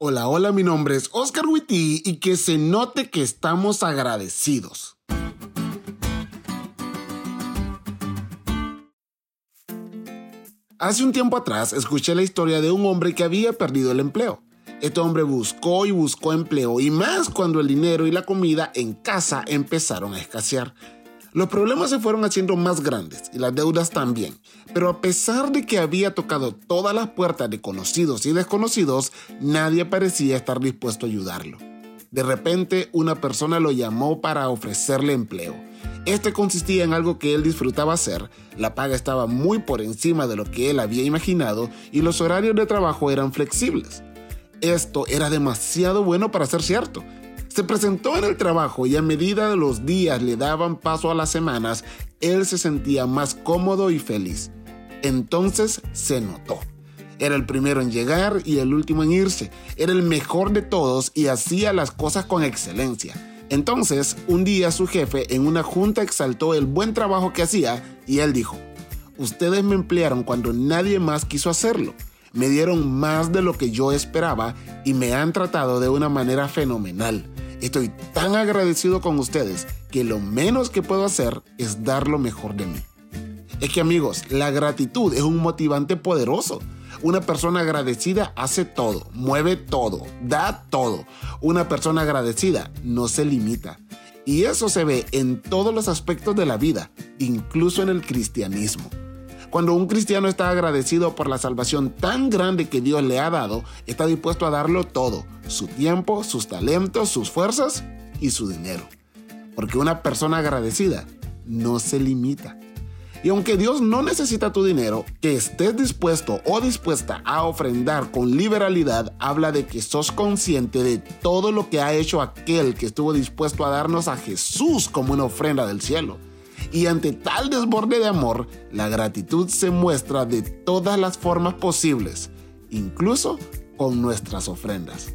Hola, hola, mi nombre es Oscar Witty y que se note que estamos agradecidos. Hace un tiempo atrás escuché la historia de un hombre que había perdido el empleo. Este hombre buscó y buscó empleo y más cuando el dinero y la comida en casa empezaron a escasear. Los problemas se fueron haciendo más grandes y las deudas también, pero a pesar de que había tocado todas las puertas de conocidos y desconocidos, nadie parecía estar dispuesto a ayudarlo. De repente, una persona lo llamó para ofrecerle empleo. Este consistía en algo que él disfrutaba hacer, la paga estaba muy por encima de lo que él había imaginado y los horarios de trabajo eran flexibles. Esto era demasiado bueno para ser cierto. Se presentó en el trabajo y a medida de los días le daban paso a las semanas, él se sentía más cómodo y feliz. Entonces se notó. Era el primero en llegar y el último en irse. Era el mejor de todos y hacía las cosas con excelencia. Entonces, un día su jefe en una junta exaltó el buen trabajo que hacía y él dijo, ustedes me emplearon cuando nadie más quiso hacerlo. Me dieron más de lo que yo esperaba y me han tratado de una manera fenomenal. Estoy tan agradecido con ustedes que lo menos que puedo hacer es dar lo mejor de mí. Es que amigos, la gratitud es un motivante poderoso. Una persona agradecida hace todo, mueve todo, da todo. Una persona agradecida no se limita. Y eso se ve en todos los aspectos de la vida, incluso en el cristianismo. Cuando un cristiano está agradecido por la salvación tan grande que Dios le ha dado, está dispuesto a darlo todo, su tiempo, sus talentos, sus fuerzas y su dinero. Porque una persona agradecida no se limita. Y aunque Dios no necesita tu dinero, que estés dispuesto o dispuesta a ofrendar con liberalidad habla de que sos consciente de todo lo que ha hecho aquel que estuvo dispuesto a darnos a Jesús como una ofrenda del cielo. Y ante tal desborde de amor, la gratitud se muestra de todas las formas posibles, incluso con nuestras ofrendas.